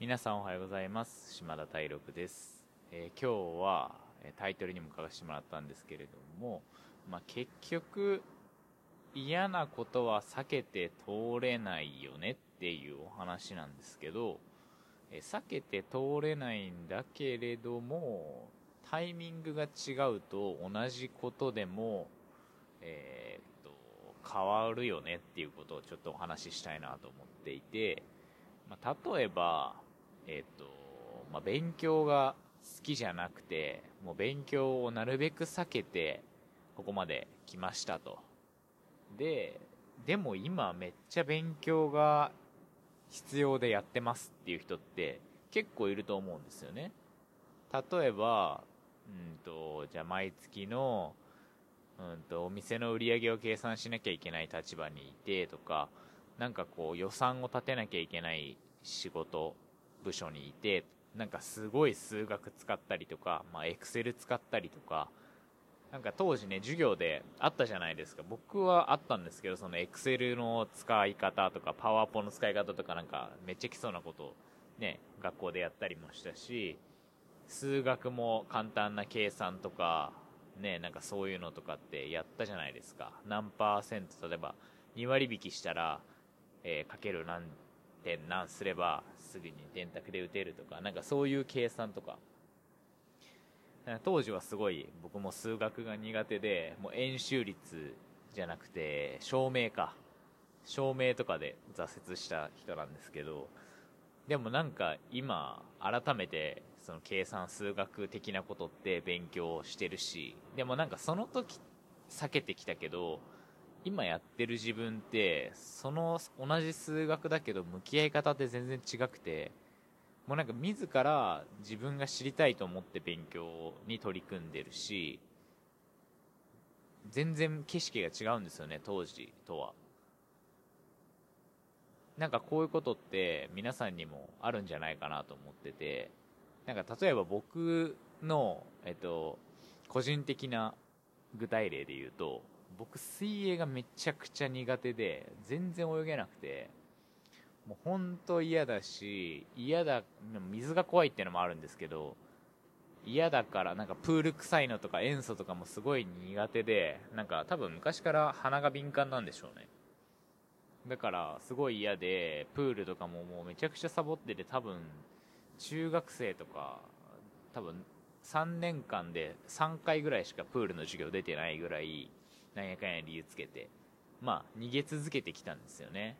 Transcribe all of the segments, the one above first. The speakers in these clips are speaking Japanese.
皆さんおはようございます。島田大六です、えー、今日はタイトルにも書かせてもらったんですけれども、まあ、結局嫌なことは避けて通れないよねっていうお話なんですけど、えー、避けて通れないんだけれどもタイミングが違うと同じことでも、えー、っと変わるよねっていうことをちょっとお話ししたいなと思っていて、まあ、例えばえっ、と、まあ、勉強が好きじゃなくて、もう勉強をなるべく避けて、ここまで来ましたと。で、でも今めっちゃ勉強が必要でやってますっていう人って結構いると思うんですよね。例えば、うんと、じゃあ毎月の、うんと、お店の売り上げを計算しなきゃいけない立場にいてとか、なんかこう予算を立てなきゃいけない仕事部署にいて、なんかすごい数学使ったりとか、まあ、エクセル使ったりとか、なんか当時ね、授業であったじゃないですか。僕はあったんですけど、そのエクセルの使い方とか、パワーポの使い方とかなんか、めっちゃ基礎なことをね、学校でやったりもしたし、数学も簡単な計算とか、ね、なんかそういうのとかってやったじゃないですか。何パーセント、例えば2割引きしたら、えー、かける何点何すればすぐに電卓で打てるとか、なんかそういう計算とか。当時はすごい僕も数学が苦手で、もう円周率じゃなくて、証明か。証明とかで挫折した人なんですけど、でもなんか今改めてその計算数学的なことって勉強してるし、でもなんかその時避けてきたけど、今やってる自分ってその同じ数学だけど向き合い方って全然違くてもうなんか自ら自分が知りたいと思って勉強に取り組んでるし全然景色が違うんですよね当時とは。なんかこういうことって皆さんにもあるんじゃないかなと思っててなんか例えば僕のえっと個人的な具体例で言うと僕水泳がめちゃくちゃ苦手で全然泳げなくてもう本当嫌だし嫌だ水が怖いっていうのもあるんですけど嫌だからなんかプール臭いのとか塩素とかもすごい苦手でなんか多分昔から鼻が敏感なんでしょうね。だからすごい嫌でプールとかももうめちゃくちゃサボってて多分中学生とか多分3年間で3回ぐらいしかプールの授業出てないぐらいなんやかんや理由つけて、まあ、逃げ続けてきたんですよね。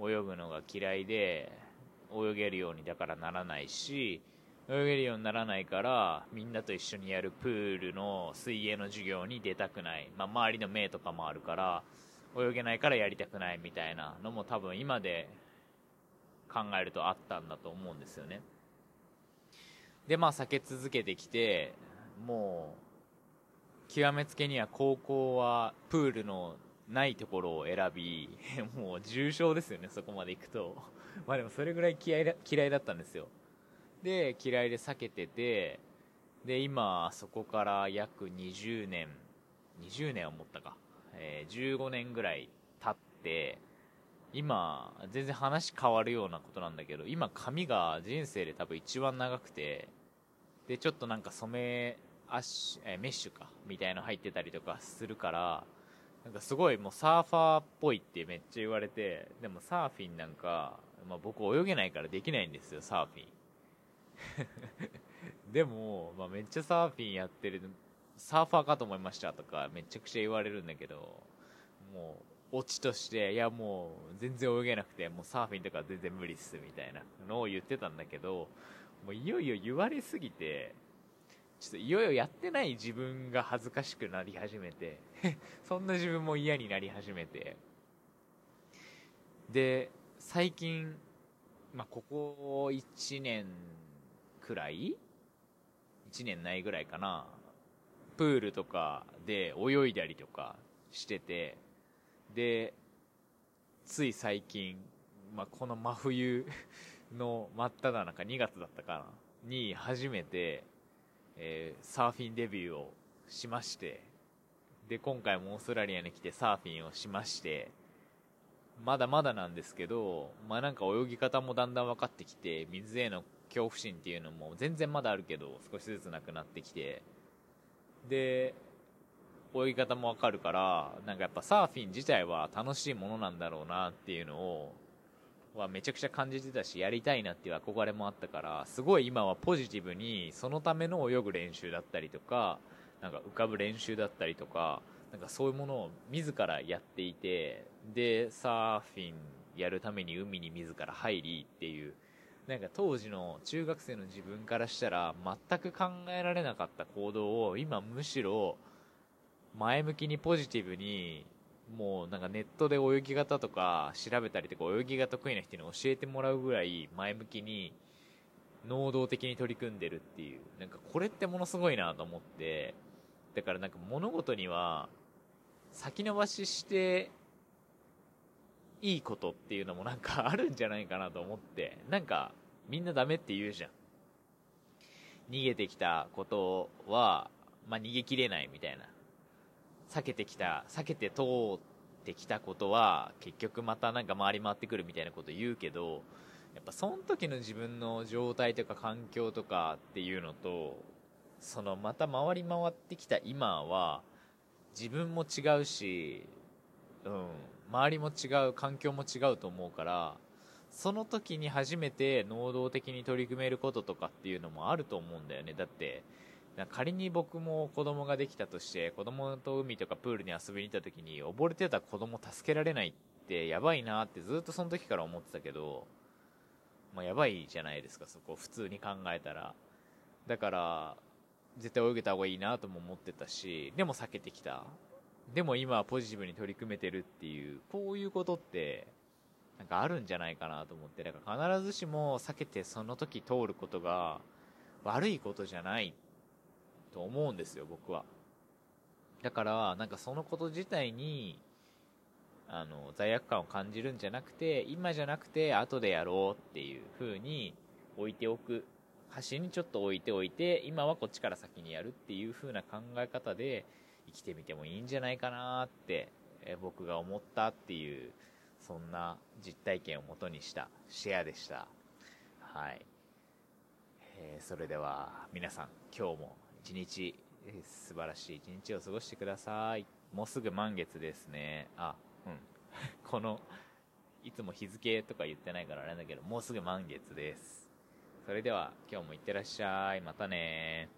泳ぐのが嫌いで、泳げるようにだからならないし、泳げるようにならないから、みんなと一緒にやるプールの水泳の授業に出たくない。まあ、周りの目とかもあるから、泳げないからやりたくないみたいなのも多分今で考えるとあったんだと思うんですよね。で、まあ避け続けてきて、もう、極めつけには高校はプールのないところを選び、もう重症ですよね、そこまで行くと。まあでもそれぐらい嫌いだ嫌いだったんですよ。で、嫌いで避けてて、で、今、そこから約20年、20年は持ったか、えー、15年ぐらい経って、今、全然話変わるようなことなんだけど、今髪が人生で多分一番長くて、で、ちょっとなんか染めアッシュ、えメッシュか、みたいなの入ってたりとかするから、なんかすごいもうサーファーっぽいってめっちゃ言われて、でもサーフィンなんか、まあ僕泳げないからできないんですよ、サーフィン。でも、まあめっちゃサーフィンやってる、サーファーかと思いましたとかめちゃくちゃ言われるんだけど、もう、オチとして、いやもう全然泳げなくて、もうサーフィンとか全然無理っすみたいなのを言ってたんだけど、もういよいよ言われすぎて、ちょっといよいよやってない自分が恥ずかしくなり始めて。そんな自分も嫌になり始めて。で最近まあここ1年くらい？1年ないぐらいかな。プールとかで泳いだりとかしてて。でつい最近、まあ、この真冬の真っ只中2月だったかな？に初めてえー、サーフィンデビューをしまして、で、今回もオーストラリアに来てサーフィンをしまして、まだまだなんですけど、まあなんか泳ぎ方もだんだん分かってきて、水への恐怖心っていうのも全然まだあるけど、少しずつなくなってきて、で、泳ぎ方も分かるから、なんかやっぱサーフィン自体は楽しいものなんだろうなっていうのを、はめちゃくちゃ感じてたし、やりたいなっていう憧れもあったから、すごい今はポジティブに、そのための泳ぐ練習だったりとか、なんか浮かぶ練習だったりとか、なんかそういうものを自らやっていて、で、サーフィンやるために海に自ら入りっていう、なんか当時の中学生の自分からしたら全く考えられなかった行動を今むしろ前向きにポジティブにもうなんかネットで泳ぎ方とか調べたりとか泳ぎが得意な人に教えてもらうぐらい前向きに能動的に取り組んでるっていうなんかこれってものすごいなと思ってだからなんか物事には先延ばししていいことっていうのもなんか あるんじゃないかなと思って、なんかみんなダメって言うじゃん。逃げてきたことは、まあ、逃げきれないみたいな。避けてきた、避けて通ってきたことは、結局またなんか回り回ってくるみたいなこと言うけど、やっぱその時の自分の状態とか環境とかっていうのと、そのまた回り回ってきた今は、自分も違うし、うん、周りも違う環境も違うと思うからその時に初めて能動的に取り組めることとかっていうのもあると思うんだよね。だって仮に僕も子供ができたとして子供と海とかプールに遊びに行った時に溺れてた子供助けられないってやばいなってずっとその時から思ってたけど、まあ、やばいじゃないですかそこ普通に考えたら。だから絶対泳げた方がいいなとも思ってたしでも避けてきた。でも今はポジティブに取り組めてるっていう、こういうことって、なんかあるんじゃないかなと思って、だから必ずしも避けてその時通ることが悪いことじゃない。と思うんですよ、僕は。だから、なんかそのこと自体に、あの、罪悪感を感じるんじゃなくて、今じゃなくて後でやろうっていう風に置いておく。端にちょっと置いておいて、今はこっちから先にやるっていう風な考え方で、生きてみてもいいんじゃないかなって、え僕が思ったっていうそんな実体験をもとにしたシェアでしたはい、えー、それでは皆さん今日も一日、素晴らしい。一日を過ごしてください。もうすぐ満月ですね。あうん。このいつも日付とか言ってないからあれだけどもうすぐ満月です。それでは今日もいってらっしゃい。またね